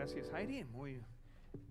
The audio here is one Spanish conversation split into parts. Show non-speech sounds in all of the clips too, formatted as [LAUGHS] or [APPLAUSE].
Gracias, Heidi. Muy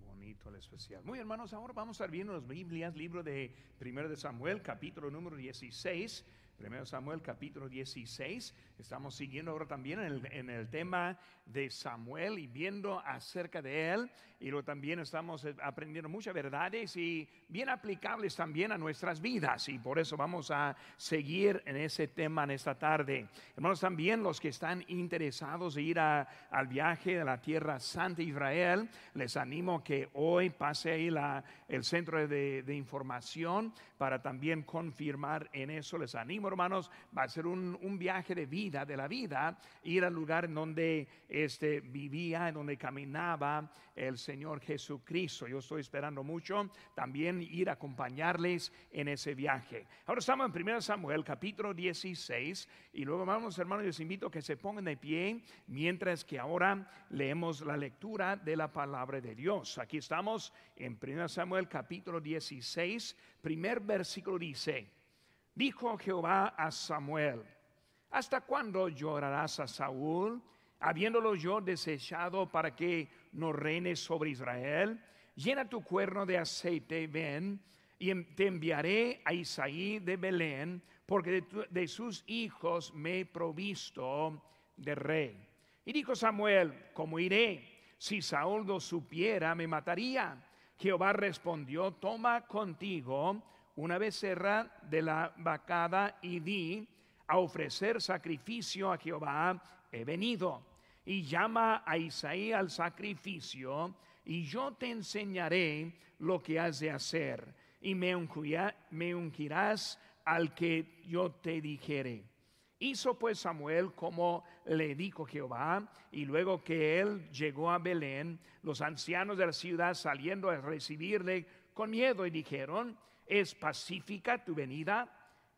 bonito el especial. Muy hermanos, ahora vamos a estar viendo las Biblias, libro de 1 de Samuel, capítulo número 16. 1 Samuel capítulo 16. Estamos siguiendo ahora también en el, en el, tema de Samuel y viendo acerca de él. Y luego también estamos eh, aprendiendo muchas verdades y bien aplicables también a nuestras vidas. Y por eso vamos a seguir en ese tema en esta tarde. Hermanos, también los que están interesados en ir a, al viaje de la tierra santa Israel, les animo que hoy pase ahí la, el centro de, de información para también confirmar en eso. Les animo hermanos, va a ser un, viaje de vida, de la vida, ir al lugar en donde este, vivía, en donde caminaba el Señor Jesucristo. Yo estoy esperando mucho también ir a acompañarles en ese viaje. Ahora estamos en 1 Samuel capítulo 16 y luego vamos, hermanos, les invito a que se pongan de pie mientras que ahora leemos la lectura de la palabra de Dios. Aquí estamos en 1 Samuel capítulo 16, primer versículo dice, Dijo Jehová a Samuel, ¿hasta cuándo llorarás a Saúl, habiéndolo yo desechado para que no reine sobre Israel? Llena tu cuerno de aceite, ven, y te enviaré a Isaí de Belén, porque de, sus hijos me he provisto de rey. Y dijo Samuel, ¿cómo iré? Si Saúl lo supiera, me mataría. Jehová respondió, toma contigo una becerra de la vacada y di, a ofrecer sacrificio a Jehová he venido. Y llama a Isaí al sacrificio, y yo te enseñaré lo que has de hacer, y me, ungirás al que yo te dijere. Hizo pues Samuel como le dijo Jehová, y luego que él llegó a Belén, los ancianos de la ciudad saliendo a recibirle con miedo y dijeron, ¿Es pacífica tu venida?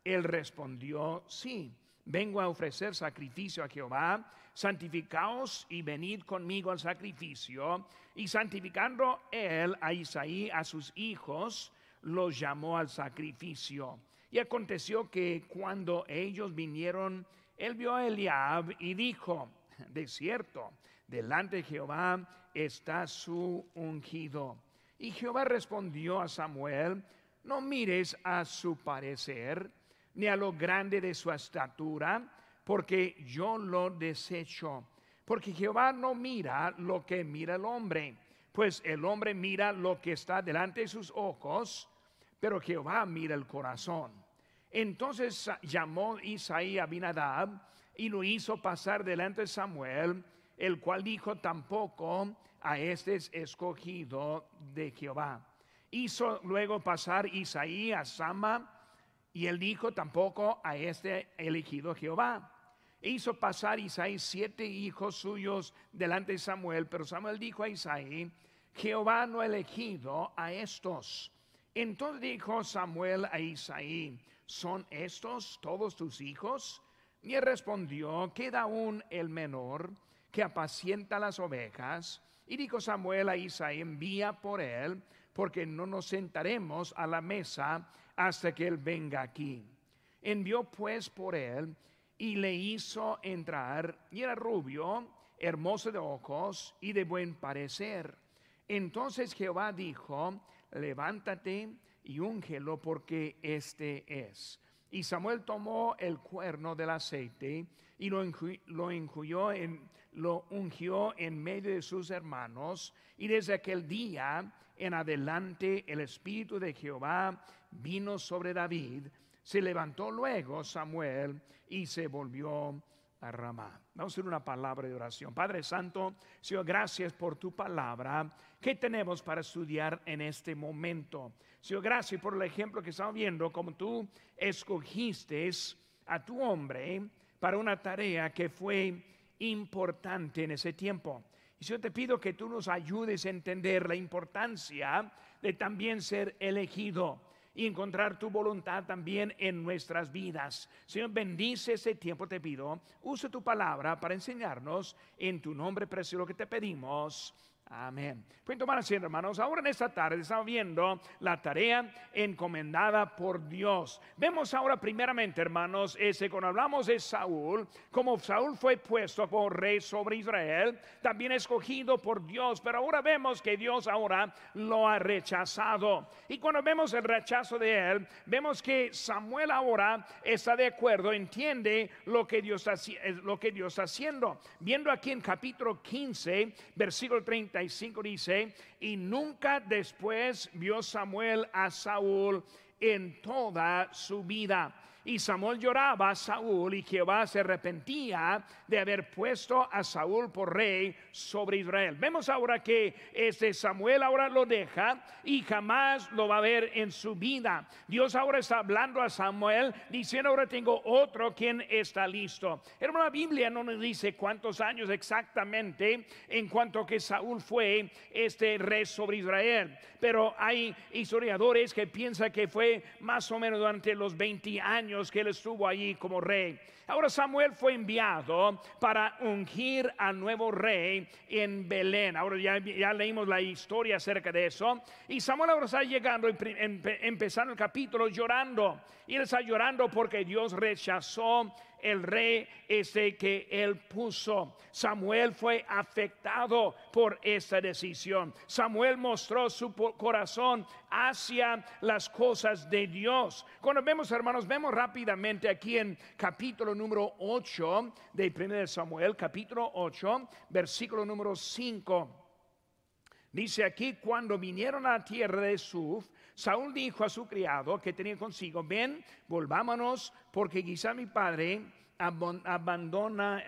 Él respondió, sí, vengo a ofrecer sacrificio a Jehová, santificaos y venid conmigo al sacrificio. Y santificando él a Isaí, a sus hijos, los llamó al sacrificio. Y aconteció que cuando ellos vinieron, él vio a Eliab y dijo, de cierto, delante de Jehová está su ungido. Y Jehová respondió a Samuel, no mires a su parecer, ni a lo grande de su estatura, porque yo lo desecho. Porque Jehová no mira lo que mira el hombre, pues el hombre mira lo que está delante de sus ojos, pero Jehová mira el corazón. Entonces llamó Isaí a Abinadab y lo hizo pasar delante de Samuel, el cual dijo tampoco a este es escogido de Jehová. Hizo luego pasar Isaí a Sama y él dijo tampoco a este elegido Jehová. Hizo pasar Isaí siete hijos suyos delante de Samuel, pero Samuel dijo a Isaí, Jehová no ha elegido a estos. Entonces dijo Samuel a Isaí, ¿son estos todos tus hijos? Y él respondió, queda aún el menor que apacienta las ovejas. Y dijo Samuel a Isaí, envía por él porque no nos sentaremos a la mesa hasta que Él venga aquí. Envió pues por Él y le hizo entrar, y era rubio, hermoso de ojos y de buen parecer. Entonces Jehová dijo, levántate y úngelo porque este es. Y Samuel tomó el cuerno del aceite y lo, lo, en, lo ungió en medio de sus hermanos. Y desde aquel día en adelante el Espíritu de Jehová vino sobre David. Se levantó luego Samuel y se volvió a Ramá. Vamos a hacer una palabra de oración. Padre Santo, Señor, gracias por tu palabra. ¿Qué tenemos para estudiar en este momento? Señor, gracias por el ejemplo que estamos viendo, como tú escogiste a tu hombre para una tarea que fue importante en ese tiempo. Y yo te pido que tú nos ayudes a entender la importancia de también ser elegido y encontrar tu voluntad también en nuestras vidas. Señor, bendice ese tiempo, te pido. Usa tu palabra para enseñarnos en tu nombre precioso que te pedimos. Amén. Pueden tomar asiento, hermanos. Ahora en esta tarde estamos viendo la tarea encomendada por Dios. Vemos ahora primeramente, hermanos, ese cuando hablamos de Saúl, como Saúl fue puesto por rey sobre Israel, también escogido por Dios, pero ahora vemos que Dios ahora lo ha rechazado. Y cuando vemos el rechazo de él, vemos que Samuel ahora está de acuerdo, entiende lo que Dios está, lo que Dios está haciendo. Viendo aquí en capítulo 15, versículo 30 dice, y nunca después vio Samuel a Saúl en toda su vida. Y Samuel lloraba a Saúl y Jehová se arrepentía de haber puesto a Saúl por rey sobre Israel. Vemos ahora que este Samuel ahora lo deja y jamás lo va a ver en su vida. Dios ahora está hablando a Samuel diciendo ahora tengo otro quien está listo. Hermano, la Biblia no nos dice cuántos años exactamente en cuanto que Saúl fue este rey sobre Israel, pero hay historiadores que piensan que fue más o menos durante los 20 años que él estuvo allí como rey. Ahora Samuel fue enviado para ungir al nuevo rey en Belén. Ahora ya, ya leímos la historia acerca de eso. Y Samuel ahora está llegando, empezando el capítulo llorando. Y él está llorando porque Dios rechazó el rey ese que él puso. Samuel fue afectado por esa decisión. Samuel mostró su corazón hacia las cosas de Dios. Cuando vemos, hermanos, vemos rápidamente aquí en capítulo número 8 de 1 Samuel, capítulo 8, versículo número 5. Dice aquí, cuando vinieron a la tierra de Suf, Saúl dijo a su criado que tenía consigo, ven, volvámonos, porque quizá mi padre abandona,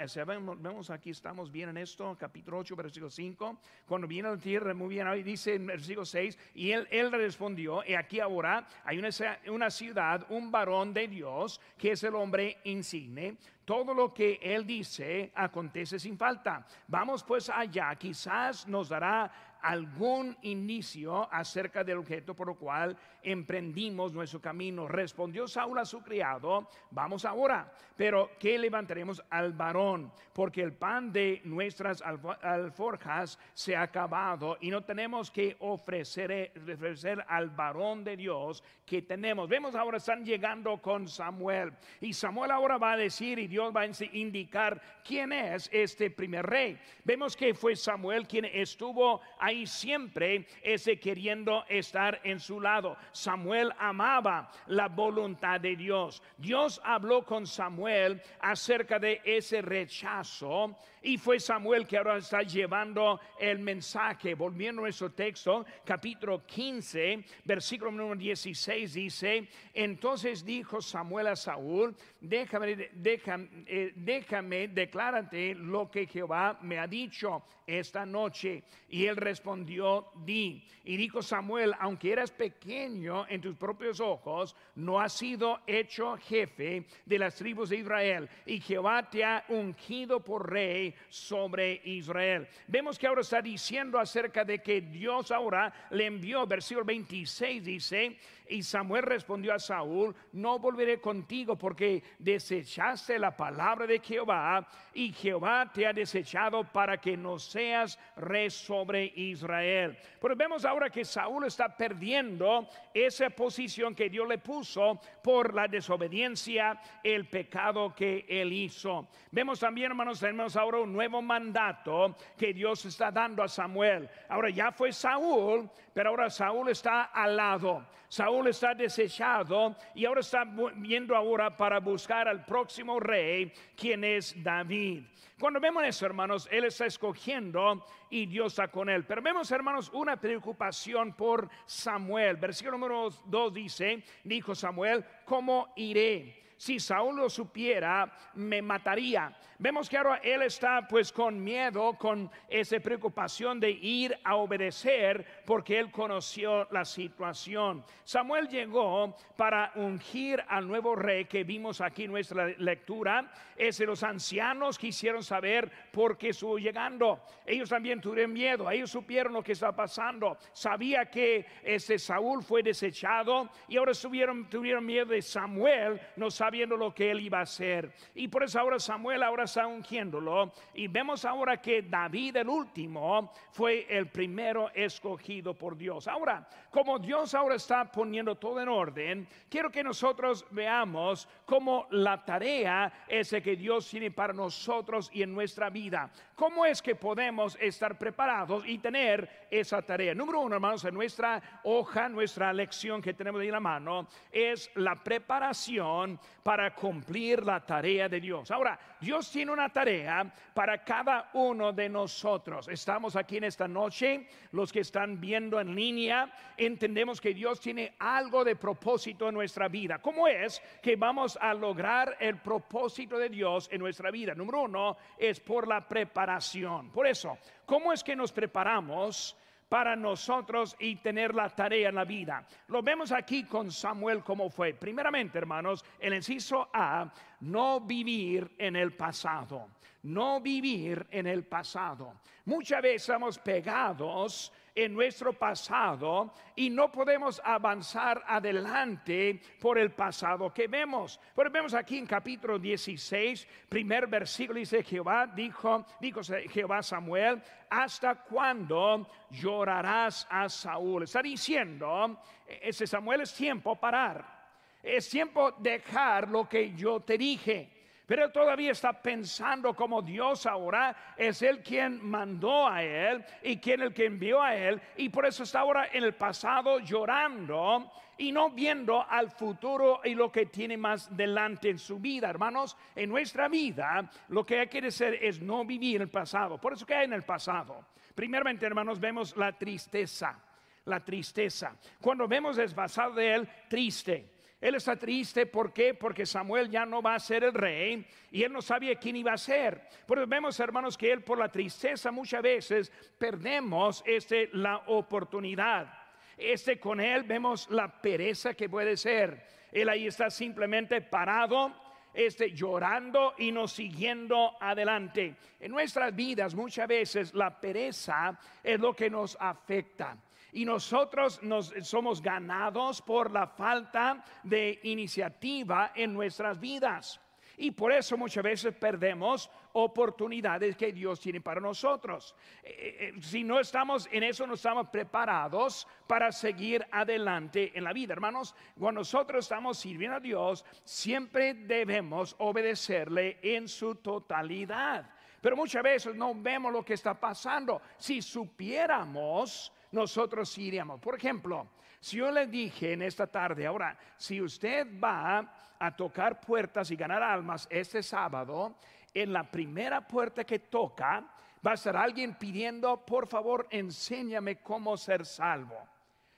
vemos aquí, estamos bien en esto, capítulo 8, versículo 5, cuando viene a la tierra, muy bien, ahí dice en versículo 6, y él, respondió, y aquí ahora hay una, una ciudad, un varón de Dios, que es el hombre insigne, todo lo que él dice acontece sin falta. Vamos pues allá, quizás nos dará algún inicio acerca del objeto por lo cual emprendimos nuestro camino. Respondió Saúl a su criado, vamos ahora, pero que levantaremos al varón, porque el pan de nuestras alforjas se ha acabado y no tenemos que ofrecer, ofrecer al varón de Dios que tenemos. Vemos ahora están llegando con Samuel y Samuel ahora va a decir y Dios va a indicar quién es este primer rey. Vemos que fue Samuel quien estuvo ahí siempre, ese queriendo estar en su lado. Samuel amaba la voluntad de Dios. Dios habló con Samuel acerca de ese rechazo y fue Samuel que ahora está llevando el mensaje. Volviendo a nuestro texto, capítulo 15, versículo número 16 dice, entonces dijo Samuel a Saúl, déjame, déjame, eh, déjame, declárate lo que Jehová me ha dicho esta noche. Y él respondió, di. Y dijo Samuel, aunque eras pequeño en tus propios ojos, no has sido hecho jefe de las tribus de Israel. Y Jehová te ha ungido por rey sobre Israel. Vemos que ahora está diciendo acerca de que Dios ahora le envió, versículo 26 dice, y Samuel respondió a Saúl, no volveré contigo porque desechaste la palabra de Jehová y Jehová te ha desechado para que no seas rey sobre Israel. Pero vemos ahora que Saúl está perdiendo esa posición que Dios le puso por la desobediencia, el pecado que él hizo. Vemos también, hermanos, tenemos ahora un nuevo mandato que Dios está dando a Samuel. Ahora ya fue Saúl, pero ahora Saúl está al lado. Saúl está desechado y ahora está viendo ahora para buscar al próximo rey, quien es David. Cuando vemos eso, hermanos, él está escogiendo y Dios está con él. Pero vemos, hermanos, una preocupación por Samuel. Versículo número 2 dice, dijo Samuel, ¿cómo iré? Si Saúl lo supiera, me mataría. Vemos que ahora él está pues con miedo, con esa preocupación de ir a obedecer porque él conoció la situación. Samuel llegó para ungir al nuevo rey que vimos aquí en nuestra lectura. Es los ancianos quisieron saber por qué estuvo llegando. Ellos también tuvieron miedo, ellos supieron lo que estaba pasando. Sabía que ese Saúl fue desechado y ahora tuvieron, tuvieron miedo de Samuel, no sabiendo lo que él iba a hacer. Y por eso ahora Samuel ahora está ungiéndolo. Y vemos ahora que David, el último, fue el primero escogido por Dios. Ahora, como Dios ahora está poniendo todo en orden, quiero que nosotros veamos cómo la tarea es que Dios tiene para nosotros y en nuestra vida. ¿Cómo es que podemos estar preparados y tener esa tarea? Número uno, hermanos, en nuestra hoja, nuestra lección que tenemos ahí en la mano, es la preparación para cumplir la tarea de Dios. Ahora, Dios tiene una tarea para cada uno de nosotros. Estamos aquí en esta noche, los que están viendo en línea, entendemos que Dios tiene algo de propósito en nuestra vida. ¿Cómo es que vamos a lograr el propósito de Dios en nuestra vida? Número uno es por la preparación. Por eso, ¿cómo es que nos preparamos? para nosotros y tener la tarea en la vida. Lo vemos aquí con Samuel como fue. Primeramente, hermanos, el inciso A, no vivir en el pasado. No vivir en el pasado. Muchas veces somos pegados en nuestro pasado y no podemos avanzar adelante por el pasado que vemos. Pero vemos aquí en capítulo 16, primer versículo, dice Jehová, dijo, dijo Jehová Samuel, ¿hasta cuándo llorarás a Saúl? Está diciendo, ese Samuel es tiempo parar. Es tiempo dejar lo que yo te dije. Pero él todavía está pensando como Dios ahora es él quien mandó a él y quien el que envió a él. Y por eso está ahora en el pasado llorando y no viendo al futuro y lo que tiene más delante en su vida. Hermanos, en nuestra vida lo que hay que hacer es no vivir el pasado. Por eso que hay en el pasado. Primeramente, hermanos, vemos la tristeza. La tristeza. Cuando vemos el pasado de él, triste. Él está triste, ¿por qué? Porque Samuel ya no va a ser el rey y él no sabía quién iba a ser. Porque vemos, hermanos, que él por la tristeza muchas veces perdemos este, la oportunidad. Este con él vemos la pereza que puede ser. Él ahí está simplemente parado, este, llorando y no siguiendo adelante. En nuestras vidas muchas veces la pereza es lo que nos afecta y nosotros nos somos ganados por la falta de iniciativa en nuestras vidas. Y por eso muchas veces perdemos oportunidades que Dios tiene para nosotros. Eh, eh, eh, si no estamos en eso, no estamos preparados para seguir adelante en la vida. Hermanos, cuando nosotros estamos sirviendo a Dios, siempre debemos obedecerle en su totalidad. Pero muchas veces no vemos lo que está pasando. Si supiéramos nosotros iríamos. Por ejemplo, si yo le dije en esta tarde, ahora, si usted va a tocar puertas y ganar almas este sábado, en la primera puerta que toca, va a estar alguien pidiendo, por favor, enséñame cómo ser salvo.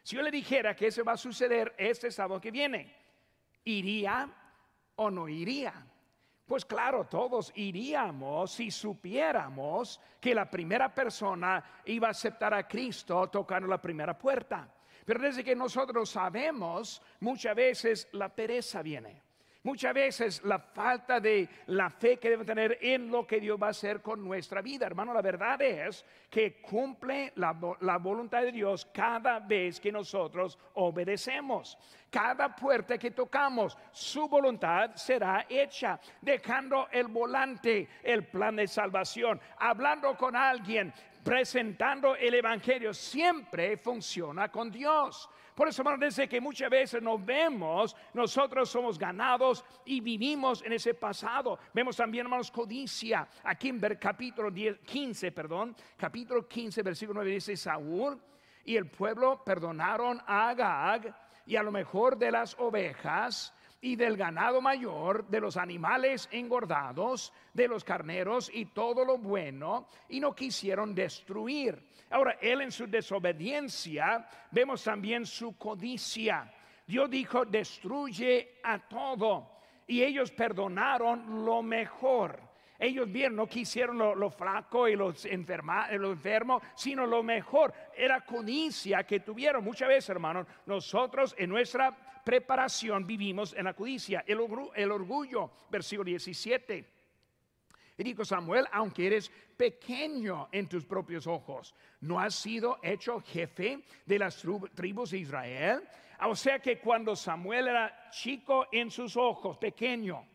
Si yo le dijera que eso va a suceder este sábado que viene, ¿iría o no iría? Pues claro, todos iríamos si supiéramos que la primera persona iba a aceptar a Cristo tocando la primera puerta. Pero desde que nosotros sabemos, muchas veces la pereza viene. Muchas veces la falta de la fe que debemos tener en lo que Dios va a hacer con nuestra vida. Hermano, la verdad es que cumple la, la, voluntad de Dios cada vez que nosotros obedecemos. Cada puerta que tocamos, su voluntad será hecha, dejando el volante, el plan de salvación, hablando con alguien, presentando el Evangelio, siempre funciona con Dios. Por eso, hermanos, desde que muchas veces nos vemos, nosotros somos ganados y vivimos en ese pasado. Vemos también, hermanos, codicia. Aquí en capítulo 10, 15, perdón, capítulo 15, versículo 9 dice, Saúl y el pueblo perdonaron a Agag y a lo mejor de las ovejas y del ganado mayor, de los animales engordados, de los carneros y todo lo bueno, y no quisieron destruir. Ahora, él en su desobediencia, vemos también su codicia. Dios dijo, destruye a todo. Y ellos perdonaron lo mejor. Ellos bien no quisieron lo, flaco y los, enferma, lo enfermo, sino lo mejor. Era codicia que tuvieron. Muchas veces, hermanos, nosotros en nuestra preparación vivimos en la codicia, el, el orgullo, versículo 17. Y dijo Samuel, aunque eres pequeño en tus propios ojos, no has sido hecho jefe de las tribus de Israel. O sea que cuando Samuel era chico en sus ojos, pequeño,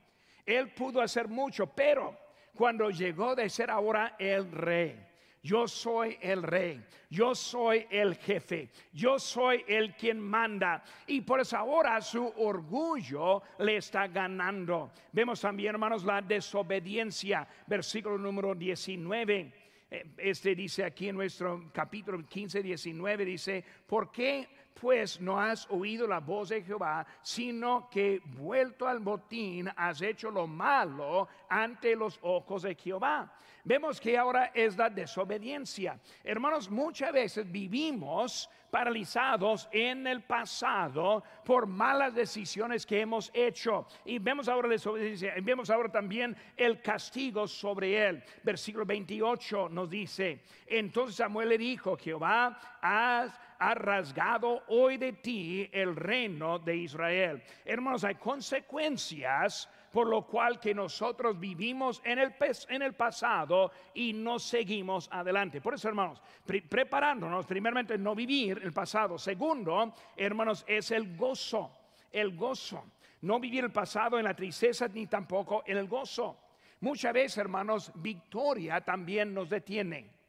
él pudo hacer mucho, pero cuando llegó de ser ahora el rey, yo soy el rey, yo soy el jefe, yo soy el quien manda. Y por eso ahora su orgullo le está ganando. Vemos también, hermanos, la desobediencia, versículo número 19. Eh, este dice aquí en nuestro capítulo 15, 19, dice, ¿por qué pues no has oído la voz de Jehová, sino que vuelto al botín has hecho lo malo ante los ojos de Jehová. Vemos que ahora es la desobediencia. Hermanos, muchas veces vivimos paralizados en el pasado por malas decisiones que hemos hecho. Y vemos ahora la desobediencia, y vemos ahora también el castigo sobre él. Versículo 28 nos dice, entonces Samuel le dijo, Jehová, has ha rasgado hoy de ti el reino de Israel. Hermanos, hay consecuencias por lo cual que nosotros vivimos en el, en el pasado y no seguimos adelante. Por eso, hermanos, preparándonos, primeramente, no vivir el pasado. Segundo, hermanos, es el gozo, el gozo. No vivir el pasado en la tristeza ni tampoco en el gozo. Muchas veces, hermanos, victoria también nos detiene.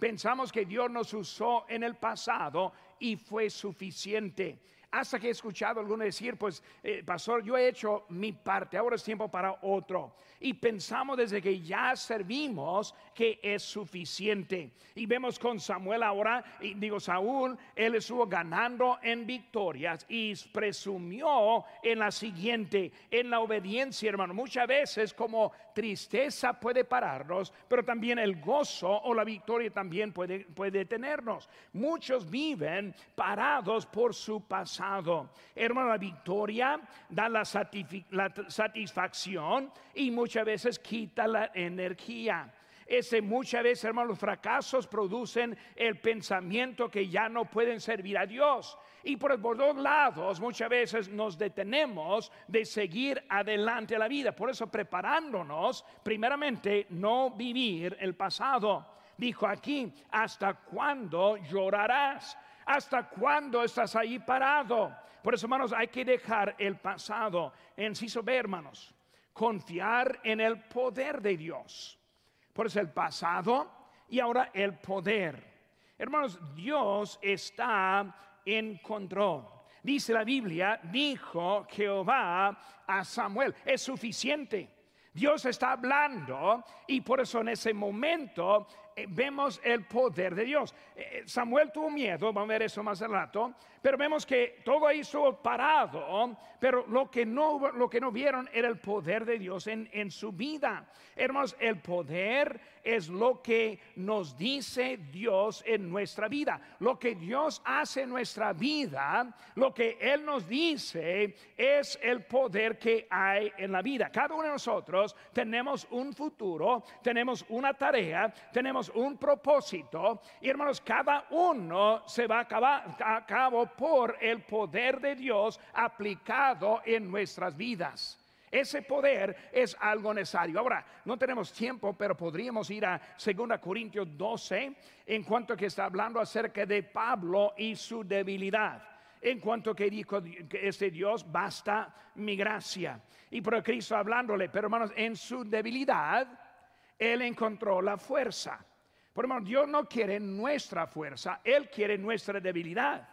Pensamos que Dios nos usó en el pasado y fue suficiente. Hasta que he escuchado alguno decir, pues, eh, pastor, yo he hecho mi parte, ahora es tiempo para otro. Y pensamos desde que ya servimos que es suficiente. Y vemos con Samuel ahora, digo Saúl, él estuvo ganando en victorias y presumió en la siguiente, en la obediencia, hermano. Muchas veces como tristeza puede pararnos, pero también el gozo o la victoria también puede, puede tenernos. Muchos viven parados por su pasado. Hermano, la victoria da la, satisfacción y muchas veces quita la energía. Ese muchas veces, hermanos, los fracasos producen el pensamiento que ya no pueden servir a Dios. Y por, dos lados muchas veces nos detenemos de seguir adelante la vida. Por eso preparándonos, primeramente, no vivir el pasado. Dijo aquí, ¿hasta cuándo llorarás? ¿Hasta cuándo estás ahí parado? Por eso, hermanos, hay que dejar el pasado. En B, hermanos, confiar en el poder de Dios. Por eso el pasado y ahora el poder. Hermanos, Dios está en control. Dice la Biblia, dijo Jehová a Samuel, es suficiente. Dios está hablando y por eso en ese momento vemos el poder de Dios. Eh, Samuel tuvo miedo, vamos a ver eso más al rato, pero vemos que todo ahí estuvo parado, pero lo que no, lo que no vieron era el poder de Dios en, en su vida. Hermanos, el poder es lo que nos dice Dios en nuestra vida. Lo que Dios hace en nuestra vida, lo que Él nos dice es el poder que hay en la vida. Cada uno de nosotros tenemos un futuro, tenemos una tarea, tenemos un propósito y hermanos, cada uno se va a, a cabo por el poder de Dios aplicado en nuestras vidas. Ese poder es algo necesario. Ahora, no tenemos tiempo, pero podríamos ir a 2 Corintios 12 en cuanto que está hablando acerca de Pablo y su debilidad. En cuanto que dijo que este Dios, basta mi gracia. Y por Cristo hablándole, pero hermanos, en su debilidad, Él encontró la fuerza. Por hermano, Dios no quiere nuestra fuerza, Él quiere nuestra debilidad.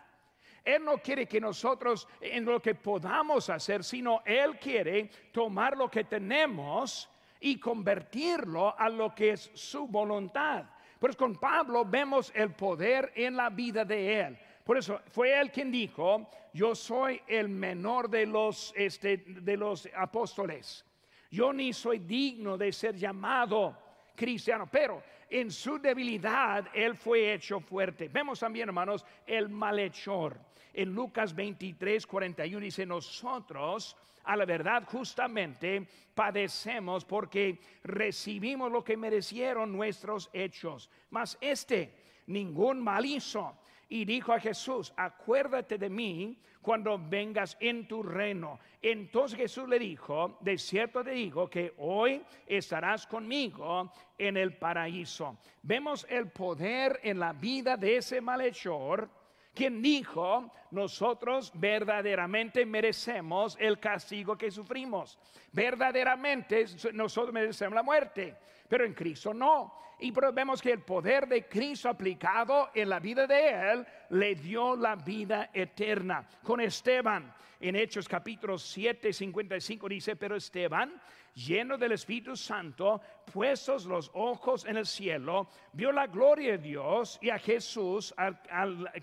Él no quiere que nosotros en lo que podamos hacer, sino Él quiere tomar lo que tenemos y convertirlo a lo que es su voluntad. Pues con Pablo vemos el poder en la vida de Él. Por eso fue Él quien dijo, yo soy el menor de los, este, de los apóstoles. Yo ni soy digno de ser llamado cristiano, pero en su debilidad Él fue hecho fuerte. Vemos también, hermanos, el malhechor. En Lucas 23, 41 dice, nosotros a la verdad justamente padecemos porque recibimos lo que merecieron nuestros hechos. Mas este ningún mal hizo y dijo a Jesús, acuérdate de mí cuando vengas en tu reino. Entonces Jesús le dijo, de cierto te digo que hoy estarás conmigo en el paraíso. Vemos el poder en la vida de ese malhechor quien dijo, nosotros verdaderamente merecemos el castigo que sufrimos. Verdaderamente nosotros merecemos la muerte, pero en Cristo no. Y vemos que el poder de Cristo aplicado en la vida de Él le dio la vida eterna. Con Esteban, en Hechos capítulo 7, 55 dice, pero Esteban lleno del Espíritu Santo, puestos los ojos en el cielo, vio la gloria de Dios y a Jesús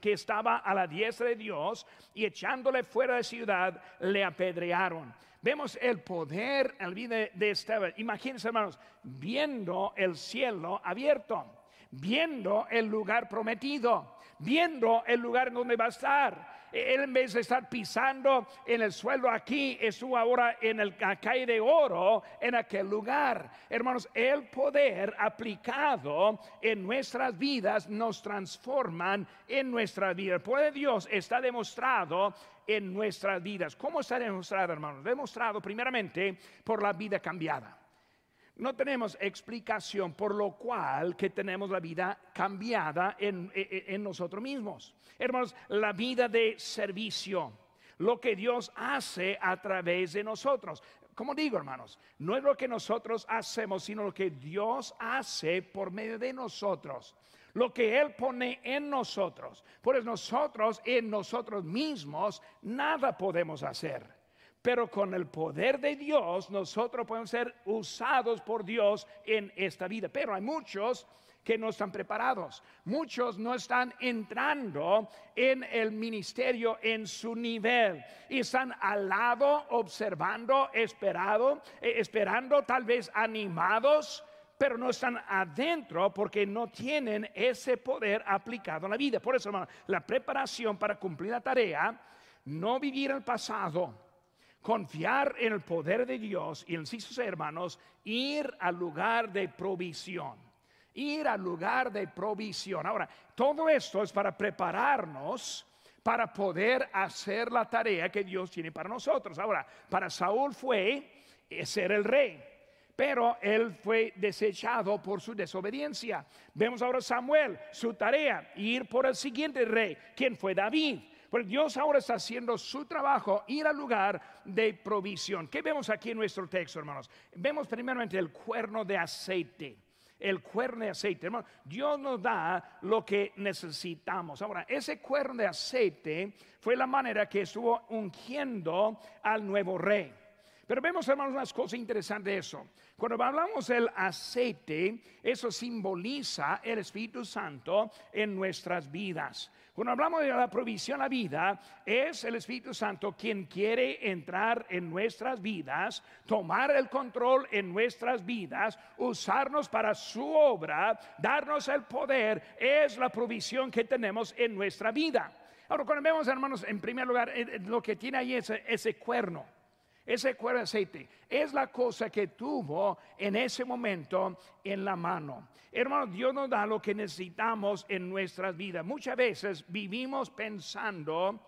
que estaba a la diestra de Dios y echándole fuera de ciudad le apedrearon. Vemos el poder en la vida de Esteban. Imagínense, hermanos, viendo el cielo abierto, viendo el lugar prometido, viendo el lugar donde va a estar él en vez de estar pisando en el suelo aquí, estuvo ahora en el calle de oro en aquel lugar. Hermanos, el poder aplicado en nuestras vidas nos transforman en nuestra vida. El poder de Dios está demostrado en nuestras vidas. ¿Cómo está demostrado, hermanos? Demostrado primeramente por la vida cambiada no tenemos explicación por lo cual que tenemos la vida cambiada en, nosotros mismos. Hermanos, la vida de servicio, lo que Dios hace a través de nosotros. Como digo, hermanos, no es lo que nosotros hacemos, sino lo que Dios hace por medio de nosotros. Lo que Él pone en nosotros. Pues nosotros, en nosotros mismos, nada podemos hacer pero con el poder de Dios nosotros podemos ser usados por Dios en esta vida. Pero hay muchos que no están preparados. Muchos no están entrando en el ministerio en su nivel y están al lado observando, esperado, eh, esperando, tal vez animados, pero no están adentro porque no tienen ese poder aplicado en la vida. Por eso, hermano, la preparación para cumplir la tarea, no vivir el pasado, confiar en el poder de Dios y en sus hermanos, ir al lugar de provisión. Ir al lugar de provisión. Ahora, todo esto es para prepararnos para poder hacer la tarea que Dios tiene para nosotros. Ahora, para Saúl fue ser el rey, pero él fue desechado por su desobediencia. Vemos ahora Samuel, su tarea, ir por el siguiente rey, quien fue David. Pues Dios ahora está haciendo su trabajo, ir al lugar de provisión. ¿Qué vemos aquí en nuestro texto, hermanos? Vemos primeramente el cuerno de aceite. El cuerno de aceite, hermano. Dios nos da lo que necesitamos. Ahora, ese cuerno de aceite fue la manera que estuvo ungiendo al nuevo rey. Pero vemos, hermanos, unas cosas interesantes de eso. Cuando hablamos del aceite, eso simboliza el Espíritu Santo en nuestras vidas. Cuando hablamos de la provisión a vida, es el Espíritu Santo quien quiere entrar en nuestras vidas, tomar el control en nuestras vidas, usarnos para su obra, darnos el poder, es la provisión que tenemos en nuestra vida. Ahora, cuando vemos, hermanos, en primer lugar, eh, eh, lo que tiene ahí es ese cuerno. Ese cuero de aceite es la cosa que tuvo en ese momento en la mano. Hermano, Dios nos da lo que necesitamos en nuestras vidas. Muchas veces vivimos pensando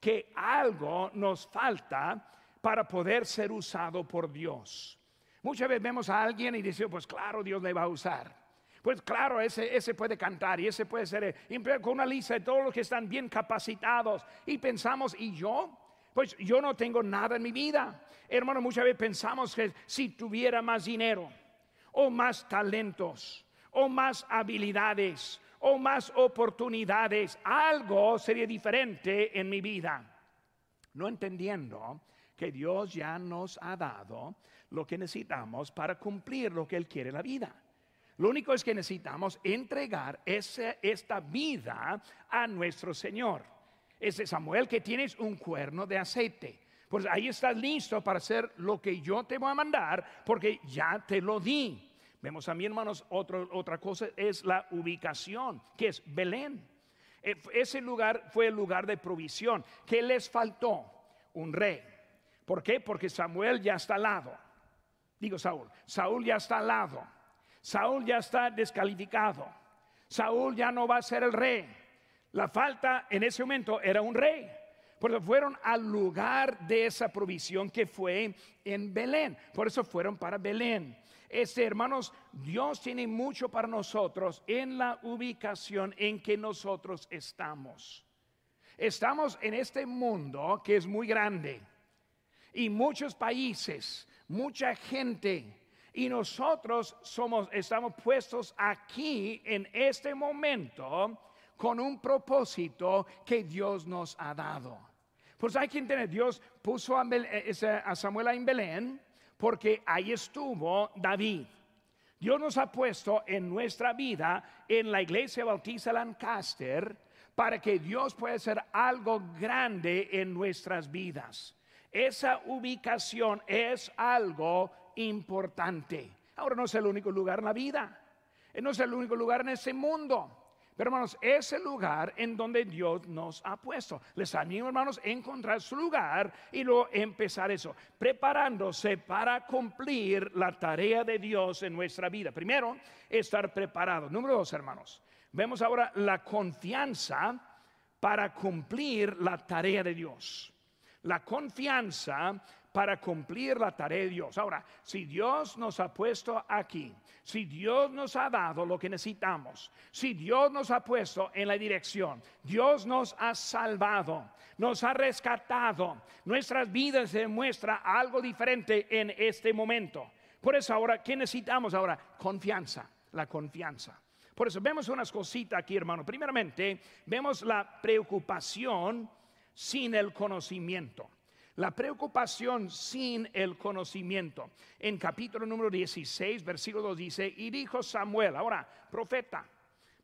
que algo nos falta para poder ser usado por Dios. Muchas veces vemos a alguien y decimos, pues claro, Dios le va a usar. Pues claro, ese, ese puede cantar y ese puede ser, con una lista de todos los que están bien capacitados. Y pensamos, ¿y yo? Pues yo no tengo nada en mi vida. Hermano, muchas veces pensamos que si tuviera más dinero o más talentos o más habilidades o más oportunidades, algo sería diferente en mi vida. No entendiendo que Dios ya nos ha dado lo que necesitamos para cumplir lo que Él quiere en la vida. Lo único es que necesitamos entregar esta vida a nuestro Señor es de Samuel que tienes un cuerno de aceite. Pues ahí estás listo para hacer lo que yo te voy a mandar porque ya te lo di. Vemos mi hermanos, otra cosa es la ubicación, que es Belén. E, ese lugar fue el lugar de provisión. ¿Qué les faltó? Un rey. ¿Por qué? Porque Samuel ya está al lado. Digo Saúl, Saúl ya está al lado. Saúl ya está descalificado. Saúl ya no va a ser el rey. La falta en ese momento era un rey. Por eso fueron al lugar de esa provisión que fue en Belén. Por eso fueron para Belén. Este, hermanos, Dios tiene mucho para nosotros en la ubicación en que nosotros estamos. Estamos en este mundo que es muy grande y muchos países, mucha gente y nosotros somos estamos puestos aquí en este momento con un propósito que Dios nos ha dado. Pues hay que entender, Dios puso a, eh, Samuel en Belén porque ahí estuvo David. Dios nos ha puesto en nuestra vida en la iglesia Bautista Lancaster para que Dios pueda hacer algo grande en nuestras vidas. Esa ubicación es algo importante. Ahora no es el único lugar en la vida, no es el único lugar en ese mundo. Pero hermanos, es el lugar en donde Dios nos ha puesto. Les animo, hermanos, a encontrar su lugar y luego empezar eso, preparándose para cumplir la tarea de Dios en nuestra vida. Primero, estar preparado. Número dos, hermanos, vemos ahora la confianza para cumplir la tarea de Dios. La confianza para cumplir la tarea de Dios. Ahora, si Dios nos ha puesto aquí, si Dios nos ha dado lo que necesitamos, si Dios nos ha puesto en la dirección, Dios nos ha salvado, nos ha rescatado, nuestras vidas demuestra algo diferente en este momento. Por eso ahora, ¿qué necesitamos ahora? Confianza, la confianza. Por eso vemos unas cositas aquí, hermano. Primeramente, vemos la preocupación sin el conocimiento. La preocupación sin el conocimiento. En capítulo número 16, versículo 2 dice, y dijo Samuel, ahora, profeta,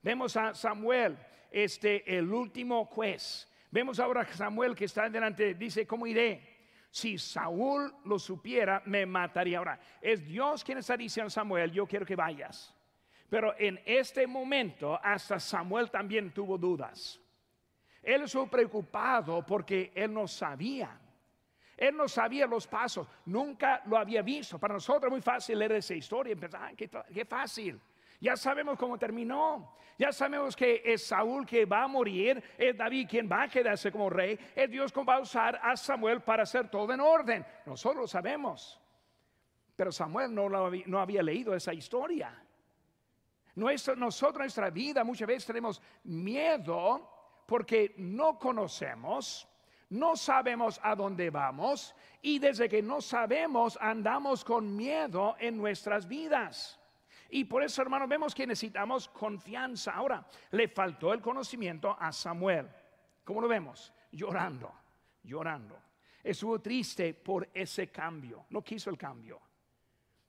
vemos a Samuel, este, el último juez. Vemos ahora a Samuel que está delante, dice, ¿cómo iré? Si Saúl lo supiera, me mataría. Ahora, es Dios quien está diciendo a Samuel, yo quiero que vayas. Pero en este momento, hasta Samuel también tuvo dudas. Él estuvo preocupado porque él no sabía él no sabía los pasos, nunca lo había visto. Para nosotros es muy fácil leer esa historia y pensar, qué, fácil. Ya sabemos cómo terminó. Ya sabemos que es Saúl que va a morir, es David quien va a quedarse como rey, es Dios quien va a usar a Samuel para hacer todo en orden. Nosotros lo sabemos. Pero Samuel no, no había leído esa historia. nosotros en nuestra vida muchas veces tenemos miedo porque no conocemos no sabemos a dónde vamos y desde que no sabemos andamos con miedo en nuestras vidas. Y por eso, hermanos, vemos que necesitamos confianza. Ahora, le faltó el conocimiento a Samuel. ¿Cómo lo vemos? Llorando, llorando. Estuvo triste por ese cambio. No quiso el cambio.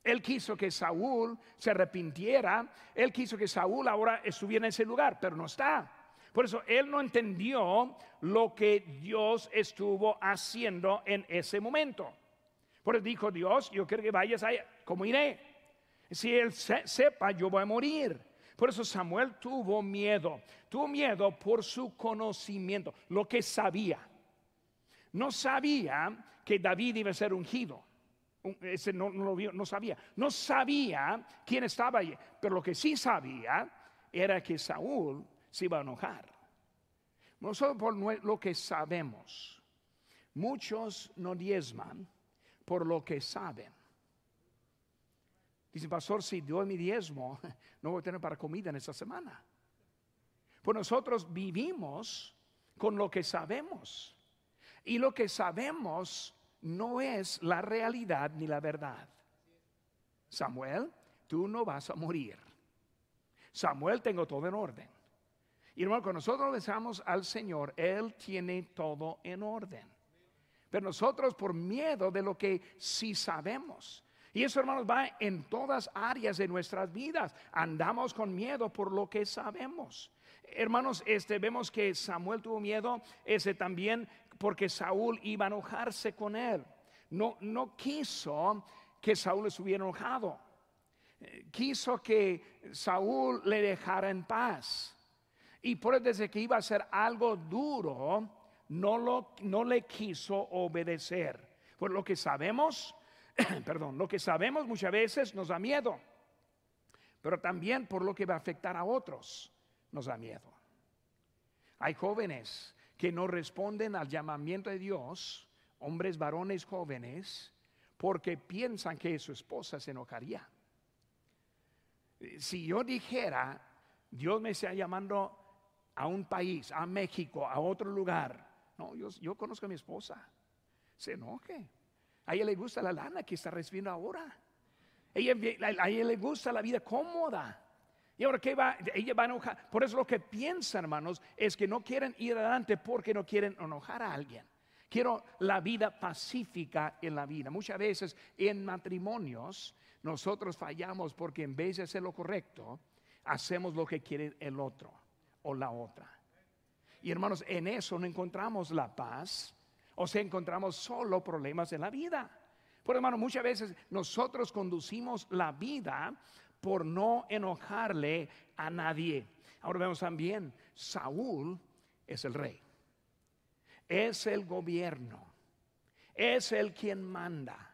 Él quiso que Saúl se arrepintiera. Él quiso que Saúl ahora estuviera en ese lugar, pero no está. Por eso él no entendió lo que Dios estuvo haciendo en ese momento. Por eso dijo Dios, yo quiero que vayas allá, ¿cómo iré? Si él sepa, yo voy a morir. Por eso Samuel tuvo miedo, tuvo miedo por su conocimiento, lo que sabía. No sabía que David iba a ser ungido. Ese no, no, no sabía. No sabía quién estaba allí. Pero lo que sí sabía era que Saúl se iba a enojar. Nosotros por lo que sabemos, muchos no diezman por lo que saben. Dice, pastor, si doy mi diezmo, [LAUGHS] no voy a tener para comida en esta semana. Pues nosotros vivimos con lo que sabemos. Y lo que sabemos no es la realidad ni la verdad. Samuel, tú no vas a morir. Samuel, tengo todo en orden. Y hermano, cuando nosotros besamos al Señor, Él tiene todo en orden. Pero nosotros por miedo de lo que sí sabemos. Y eso, hermanos, va en todas áreas de nuestras vidas. Andamos con miedo por lo que sabemos. Hermanos, este, vemos que Samuel tuvo miedo, ese también porque Saúl iba a enojarse con él. No, no quiso que Saúl estuviera enojado. Eh, quiso que Saúl le dejara en paz. Y por desde que iba a ser algo duro, no, lo, no le quiso obedecer. Por lo que sabemos, [CLEARS THROAT] perdón, lo que sabemos muchas veces nos da miedo. Pero también por lo que va a afectar a otros, nos da miedo. Hay jóvenes que no responden al llamamiento de Dios, hombres, varones jóvenes, porque piensan que su esposa se enojaría. Si yo dijera, Dios me está llamando a un país, a México, a otro lugar. No, yo, yo conozco a mi esposa. Se enoje. A ella le gusta la lana que está recibiendo ahora. Ella, a ella le gusta la vida cómoda. Y ahora que va, ella va a enojar. Por eso lo que piensan, hermanos, es que no quieren ir adelante porque no quieren enojar a alguien. Quiero la vida pacífica en la vida. Muchas veces en matrimonios nosotros fallamos porque en vez de hacer lo correcto, hacemos lo que quiere el otro o la otra. Y hermanos, en eso no encontramos la paz, o sea, encontramos solo problemas en la vida. Por hermano, muchas veces nosotros conducimos la vida por no enojarle a nadie. Ahora vemos también, Saúl es el rey, es el gobierno, es el quien manda.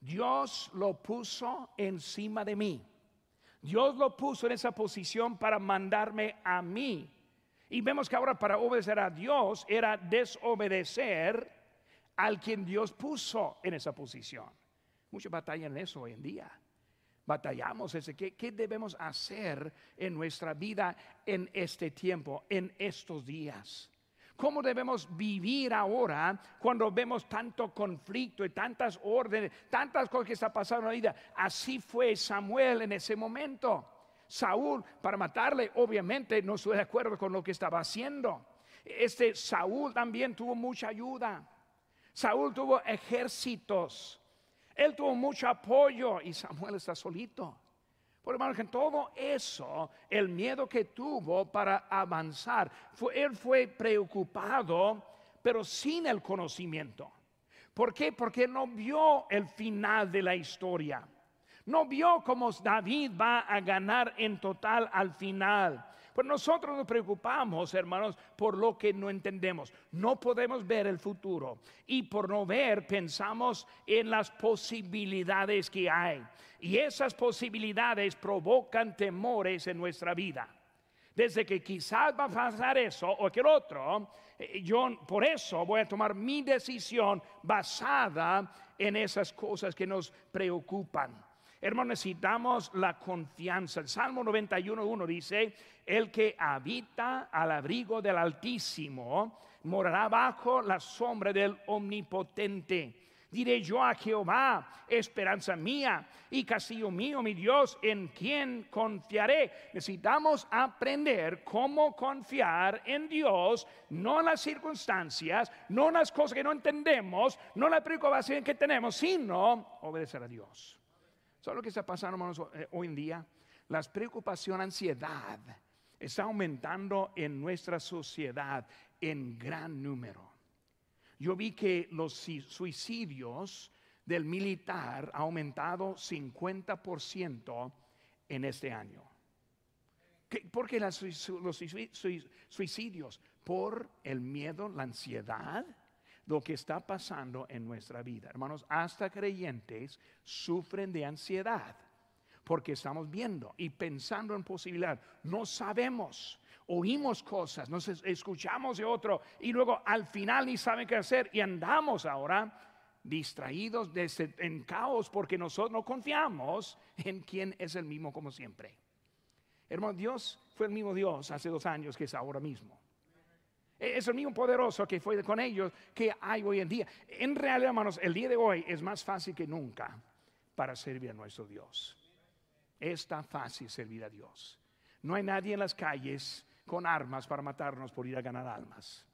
Dios lo puso encima de mí. Dios lo puso en esa posición para mandarme a mí. Y vemos que ahora para obedecer a Dios era desobedecer al quien Dios puso en esa posición. Mucha batalla en eso hoy en día. Batallamos ese, ¿qué, ¿qué debemos hacer en nuestra vida en este tiempo, en estos días? ¿Cómo debemos vivir ahora cuando vemos tanto conflicto y tantas órdenes, tantas cosas que está pasando en la vida? Así fue Samuel en ese momento. Saúl, para matarle, obviamente no estoy de acuerdo con lo que estaba haciendo. Este Saúl también tuvo mucha ayuda. Saúl tuvo ejércitos. Él tuvo mucho apoyo y Samuel está solito. Por todo eso, el miedo que tuvo para avanzar, él fue preocupado, pero sin el conocimiento. ¿Por qué? Porque no vio el final de la historia. No vio cómo David va a ganar en total al final. Pues nosotros nos preocupamos, hermanos, por lo que no entendemos. No podemos ver el futuro. Y por no ver, pensamos en las posibilidades que hay. Y esas posibilidades provocan temores en nuestra vida. Desde que quizás va a pasar eso o aquel otro, eh, yo por eso voy a tomar mi decisión basada en esas cosas que nos preocupan. Hermanos, necesitamos la confianza. El Salmo 91.1 dice, el que habita al abrigo del Altísimo morará bajo la sombra del Omnipotente. Diré yo a Jehová, esperanza mía y castillo mío, mi Dios, en quien confiaré. Necesitamos aprender cómo confiar en Dios, no en las circunstancias, no en las cosas que no entendemos, no en la preocupación que tenemos, sino obedecer a Dios. ¿Sabe lo que está pasando, hermanos, eh, hoy en día? Las preocupaciones, ansiedad, está aumentando en nuestra sociedad en gran número. Yo vi que los suicidios del militar ha aumentado 50% en este año. ¿Por qué los suicidios? Por el miedo, la ansiedad, lo que está pasando en nuestra vida. Hermanos, hasta creyentes sufren de ansiedad porque estamos viendo y pensando en posibilidad. No sabemos oímos cosas, nos escuchamos de otro y luego al final ni saben qué hacer y andamos ahora distraídos en caos porque nosotros no confiamos en quien es el mismo como siempre. Hermano, Dios fue el mismo Dios hace dos años que es ahora mismo. E, es el mismo poderoso que fue con ellos que hay hoy en día. En realidad, hermanos, el día de hoy es más fácil que nunca para servir a nuestro Dios. Es tan fácil servir a Dios. No hay nadie en las calles con armas para matarnos por ir a ganar almas.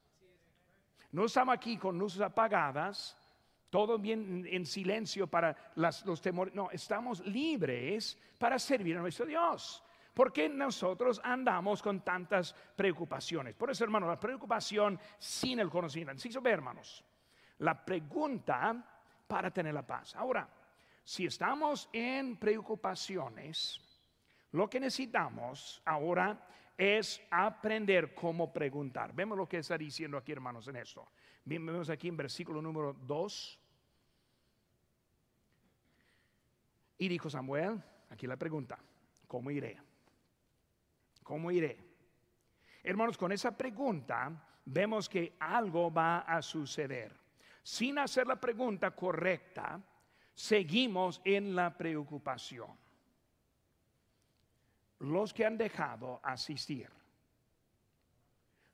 No estamos aquí con luces apagadas, todo bien en silencio para los temores. No, estamos libres para servir a nuestro Dios. ¿Por qué nosotros andamos con tantas preocupaciones? Por eso, hermano, la preocupación sin el conocimiento. Sí, ve, hermanos, la pregunta para tener la paz. Ahora, si estamos en preocupaciones, lo que necesitamos ahora es aprender cómo preguntar. Vemos lo que está diciendo aquí, hermanos, en esto. vemos aquí en versículo número 2. Y dijo Samuel, aquí la pregunta, ¿cómo iré? ¿Cómo iré? Hermanos, con esa pregunta vemos que algo va a suceder. Sin hacer la pregunta correcta, seguimos en la preocupación los que han dejado asistir.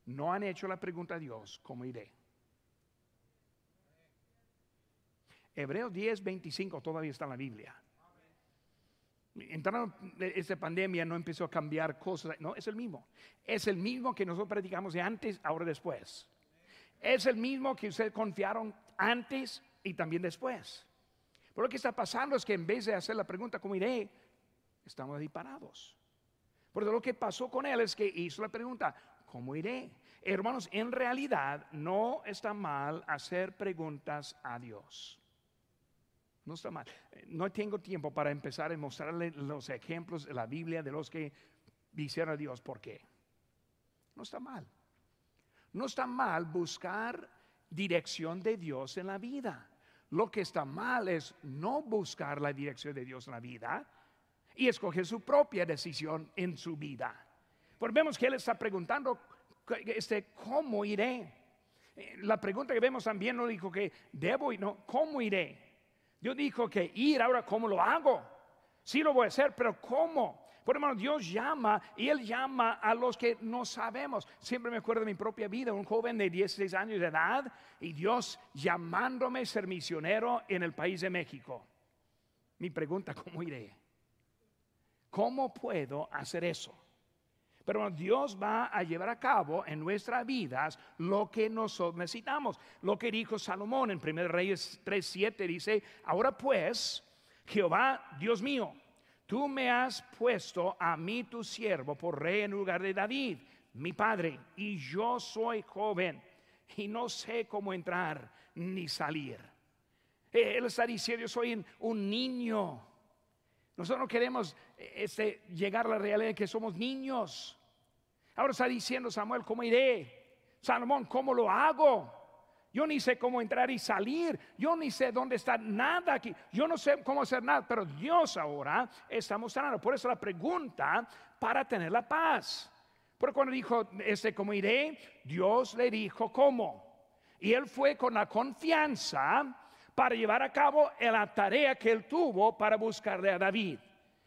no han hecho la pregunta a Dios, ¿cómo iré? Hebreos 10, 25 todavía está en la Biblia. Entraron, esta pandemia no empezó a cambiar cosas, no, es el mismo. Es el mismo que nosotros predicamos de antes, ahora después. Es el mismo que ustedes confiaron antes y también después. Pero lo que está pasando es que en vez de hacer la pregunta, ¿cómo iré? Estamos disparados. Por eso lo que pasó con él es que hizo la pregunta, ¿cómo iré? Hermanos, en realidad no está mal hacer preguntas a Dios. No está mal. No tengo tiempo para empezar a mostrarle los ejemplos de la Biblia de los que dijeron a Dios por qué. No está mal. No está mal buscar dirección de Dios en la vida. Lo que está mal es no buscar la dirección de Dios en la vida y escoger su propia decisión en su vida. Porque vemos que Él está preguntando, este, ¿cómo iré? Eh, la pregunta que vemos también no dijo que debo y no, ¿cómo iré? Dios dijo que ir, ahora ¿cómo lo hago? Sí lo voy a hacer, pero ¿cómo? Por hermano, Dios llama y Él llama a los que no sabemos. Siempre me acuerdo de mi propia vida, un joven de 16 años de edad y Dios llamándome a ser misionero en el país de México. Mi pregunta, ¿cómo iré? ¿Cómo puedo hacer eso? Pero Dios va a llevar a cabo en nuestras vidas lo que nosotros necesitamos. Lo que dijo Salomón en 1 Reyes 3:7 dice, ahora pues, Jehová, Dios mío, tú me has puesto a mí tu siervo por rey en lugar de David, mi padre, y yo soy joven y no sé cómo entrar ni salir. Él está diciendo, yo soy un niño nosotros no queremos este, llegar a la realidad de que somos niños. Ahora está diciendo Samuel, ¿cómo iré? Salomón, ¿cómo lo hago? Yo ni sé cómo entrar y salir. Yo ni sé dónde está nada aquí. Yo no sé cómo hacer nada. Pero Dios ahora está mostrando. Por eso la pregunta para tener la paz. Porque cuando dijo, este, ¿cómo iré? Dios le dijo, ¿cómo? Y él fue con la confianza para llevar a cabo la tarea que él tuvo para buscarle a David.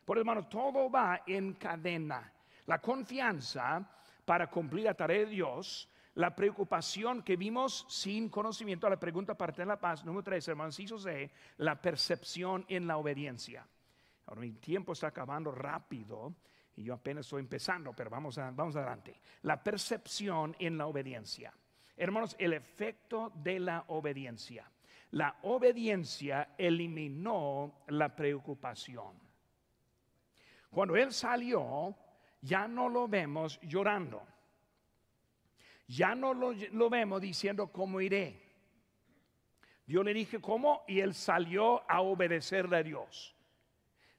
Por hermano, todo va en cadena. La confianza para cumplir la tarea de Dios, la preocupación que vimos sin conocimiento, la pregunta para tener la paz, número tres, hermanos, y José, la percepción en la obediencia. Ahora mi tiempo está acabando rápido y yo apenas estoy empezando, pero vamos, vamos adelante. La percepción en la obediencia. Hermanos, el efecto de la obediencia. La obediencia eliminó la preocupación. Cuando él salió, ya no lo vemos llorando. Ya no lo, vemos diciendo cómo iré. Dios le dije cómo y él salió a obedecerle a Dios.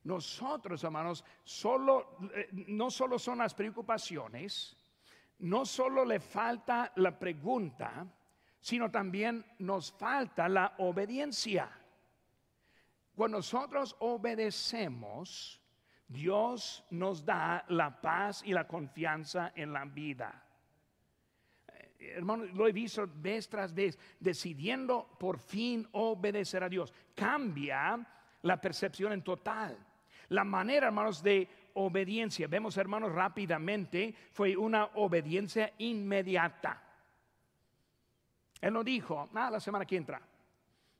Nosotros, hermanos, solo, eh, no solo son las preocupaciones, no solo le falta la pregunta, sino también nos falta la obediencia. Cuando nosotros obedecemos, Dios nos da la paz y la confianza en la vida. Eh, hermano, lo he visto vez tras vez, decidiendo por fin obedecer a Dios. Cambia la percepción en total. La manera, hermanos, de obediencia, vemos, hermanos, rápidamente, fue una obediencia inmediata. Él no dijo, nada, la semana que entra.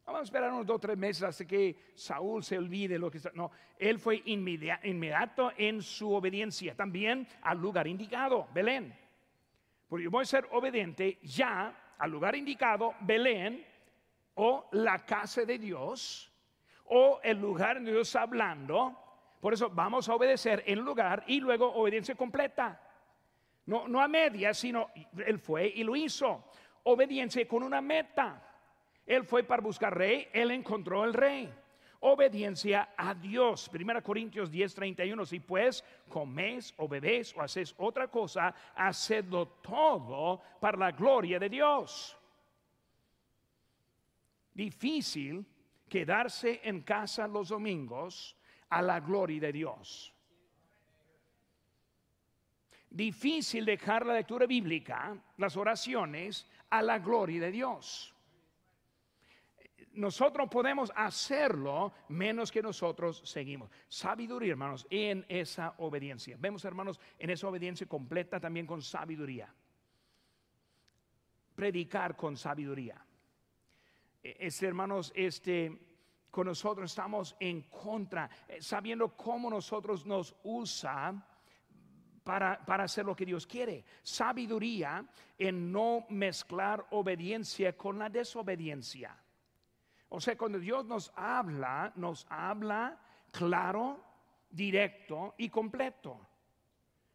Vamos a esperar unos dos o tres meses hasta que Saúl se olvide lo que está. No, él fue inmediato en su obediencia. También al lugar indicado, Belén. Porque yo voy a ser obediente ya al lugar indicado, Belén, o la casa de Dios, o el lugar donde Dios está hablando. Por eso vamos a obedecer en lugar y luego obediencia completa. No, no a medias, sino él fue y lo hizo obediencia con una meta. Él fue para buscar rey, él encontró el rey. Obediencia a Dios. 1 Corintios 10, 31. Si pues coméis o bebéis o hacéis otra cosa, hacedlo todo para la gloria de Dios. Difícil quedarse en casa los domingos a la gloria de Dios difícil dejar la lectura bíblica, las oraciones, a la gloria de Dios. Nosotros podemos hacerlo menos que nosotros seguimos. Sabiduría, hermanos, en esa obediencia. Vemos, hermanos, en esa obediencia completa también con sabiduría. predicar con sabiduría. E, este, hermanos, este, con nosotros estamos en contra, eh, sabiendo cómo nosotros nos usa para, para, hacer lo que Dios quiere. Sabiduría en no mezclar obediencia con la desobediencia. O sea, cuando Dios nos habla, nos habla claro, directo y completo.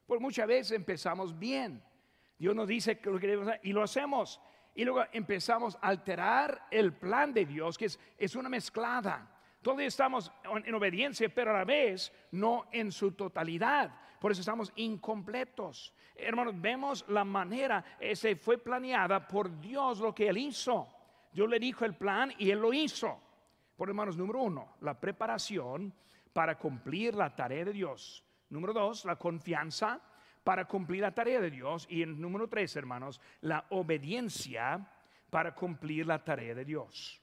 Pues muchas veces empezamos bien. Dios nos dice que lo queremos hacer y lo hacemos. Y luego empezamos a alterar el plan de Dios, que es, es una mezclada. Todavía estamos en obediencia, pero a la vez no en su totalidad. Por eso estamos incompletos. Hermanos, vemos la manera, ese fue planeada por Dios lo que Él hizo. Dios le dijo el plan y Él lo hizo. Por hermanos, número uno, la preparación para cumplir la tarea de Dios. Número dos, la confianza para cumplir la tarea de Dios. Y en número tres, hermanos, la obediencia para cumplir la tarea de Dios.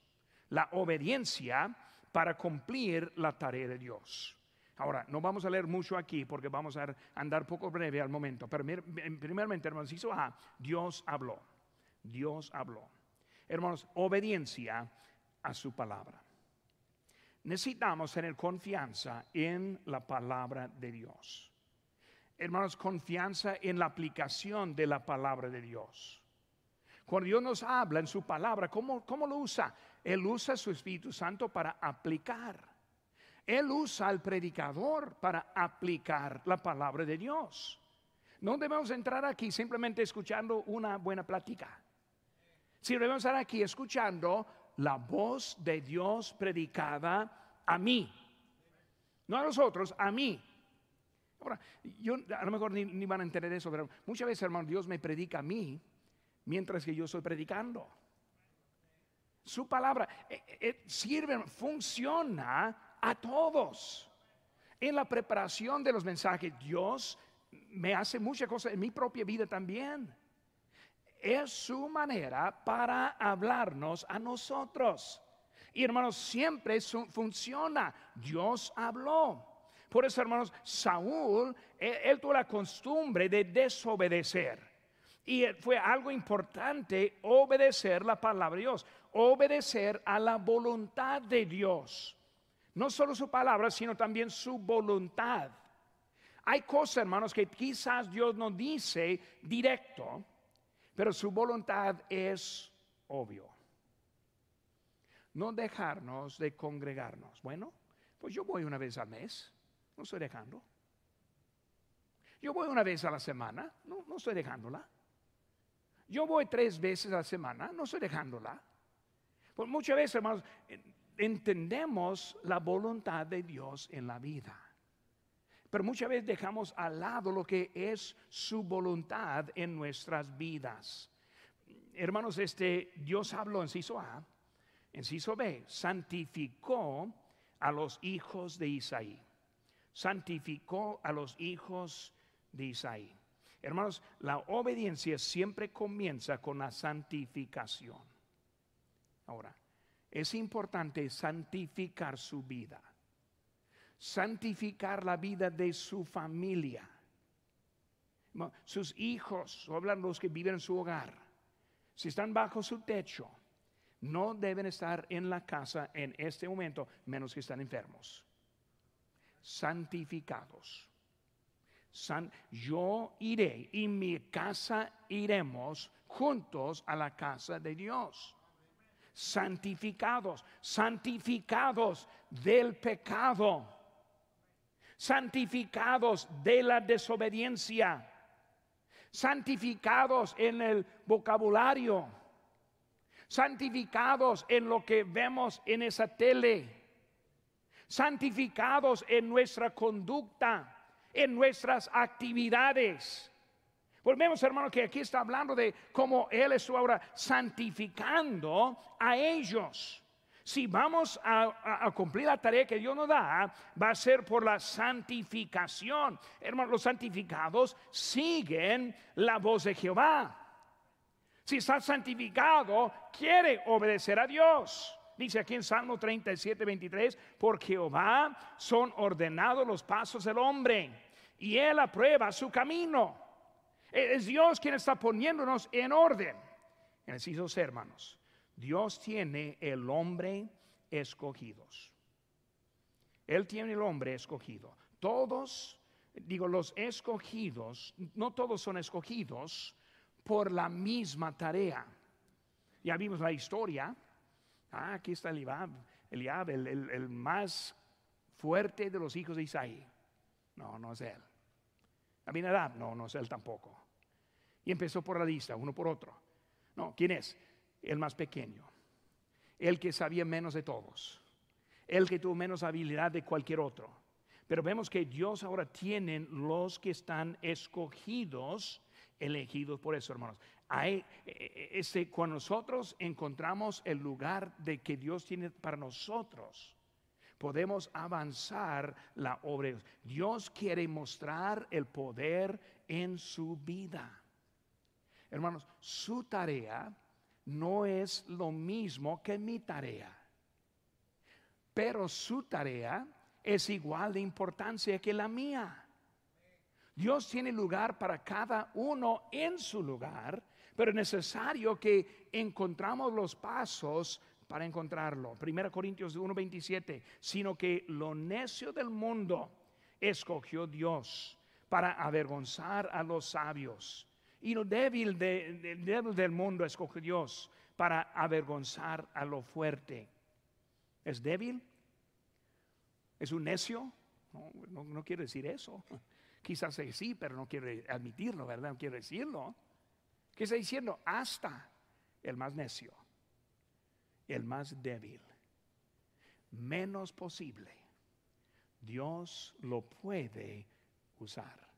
La obediencia para cumplir la tarea de Dios. Ahora, no vamos a leer mucho aquí porque vamos a andar poco breve al momento. Pero primeramente, hermanos, hizo, Dios habló. Dios habló. Hermanos, obediencia a su palabra. Necesitamos tener confianza en la palabra de Dios hermanos, confianza en la aplicación de la palabra de Dios. Cuando Dios nos habla en su palabra, ¿cómo, cómo lo usa? Él usa su Espíritu Santo para aplicar. Él usa al predicador para aplicar la palabra de Dios. No debemos entrar aquí simplemente escuchando una buena plática. Si debemos estar aquí escuchando la voz de Dios predicada a mí. No a nosotros, a mí. Ahora, yo a lo mejor ni, van a entender eso, pero muchas veces, hermano, Dios me predica a mí mientras que yo estoy predicando. Su palabra eh, eh, sirve, funciona a todos. En la preparación de los mensajes, Dios me hace muchas cosas en mi propia vida también. Es su manera para hablarnos a nosotros. Y hermanos, siempre funciona. Dios habló. Por eso, hermanos, Saúl, él, tuvo la costumbre de desobedecer. Y fue algo importante obedecer la palabra de Dios, obedecer a la voluntad de Dios. No solo su palabra, sino también su voluntad. Hay cosas, hermanos, que quizás Dios no dice directo, pero su voluntad es obvio. No dejarnos de congregarnos. Bueno, pues yo voy una vez al mes. No estoy dejando. Yo voy una vez a la semana, no, no estoy dejándola. Yo voy tres veces a la semana, no estoy dejándola. Pues muchas veces, hermanos, entendemos la voluntad de Dios en la vida. Pero muchas veces dejamos al lado lo que es su voluntad en nuestras vidas. Hermanos, este Dios habló en Ciso A, en Ciso B, santificó a los hijos de Isaí santificó a los hijos de Isaí. Hermanos, la obediencia siempre comienza con la santificación. Ahora, es importante santificar su vida, santificar la vida de su familia, sus hijos, hablan los que viven en su hogar, si están bajo su techo, no deben estar en la casa en este momento, menos que están enfermos santificados. yo iré y mi casa iremos juntos a la casa de Dios. Santificados, santificados del pecado, santificados de la desobediencia, santificados en el vocabulario, santificados en lo que vemos en esa tele santificados en nuestra conducta, en nuestras actividades. Volvemos, hermano, que aquí está hablando de cómo Él está ahora santificando a ellos. Si vamos a, cumplir la tarea que Dios nos da, va a ser por la santificación. Hermanos, los santificados siguen la voz de Jehová. Si está santificado, quiere obedecer a Dios. Dice aquí en Salmo 37, 23, por Jehová son ordenados los pasos del hombre y él aprueba su camino. Es Dios quien está poniéndonos en orden. Necesito ser, hermanos. Dios tiene el hombre escogidos. Él tiene el hombre escogido. Todos, digo, los escogidos, no todos son escogidos por la misma tarea. Ya vimos la historia. Ah, aquí está Eliab, Eliab el, el, el más fuerte de los hijos de Isaí. No, no es él. Abinadab, no, no es él tampoco. Y empezó por la lista, uno por otro. No, ¿quién es? El más pequeño. El que sabía menos de todos. El que tuvo menos habilidad de cualquier otro. Pero vemos que Dios ahora tiene los que están escogidos, elegidos por eso, hermanos. Hay, este, cuando nosotros encontramos el lugar de que Dios tiene para nosotros, podemos avanzar la obra. Dios quiere mostrar el poder en su vida. Hermanos, su tarea no es lo mismo que mi tarea, pero su tarea es igual de importancia que la mía. Dios tiene lugar para cada uno en su lugar, pero es necesario que encontramos los pasos para encontrarlo. 1 Corintios 1:27, sino que lo necio del mundo escogió Dios para avergonzar a los sabios. Y lo débil, de, débil del mundo escogió Dios para avergonzar a lo fuerte. ¿Es débil? ¿Es un necio? No, no, no quiere decir eso. Quizás sí, pero no quiere admitirlo, ¿verdad? No quiere decirlo. ¿Qué está diciendo? Hasta el más necio el más débil, menos posible, Dios lo puede usar.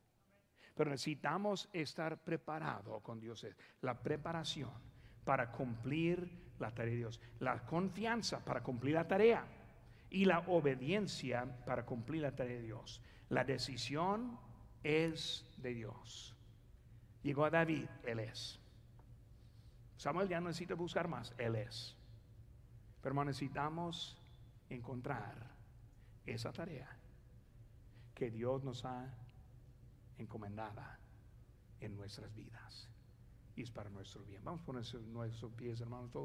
Pero necesitamos estar preparados con Dios. La preparación para cumplir la tarea de Dios. La confianza para cumplir la tarea. Y la obediencia para cumplir la tarea de Dios. La decisión es de Dios. Llegó a David, Él es. Samuel ya no necesita buscar más, Él es. Pero necesitamos encontrar esa tarea que Dios nos ha encomendada en nuestras vidas y es para nuestro bien. Vamos a poner nuestros pies, hermanos.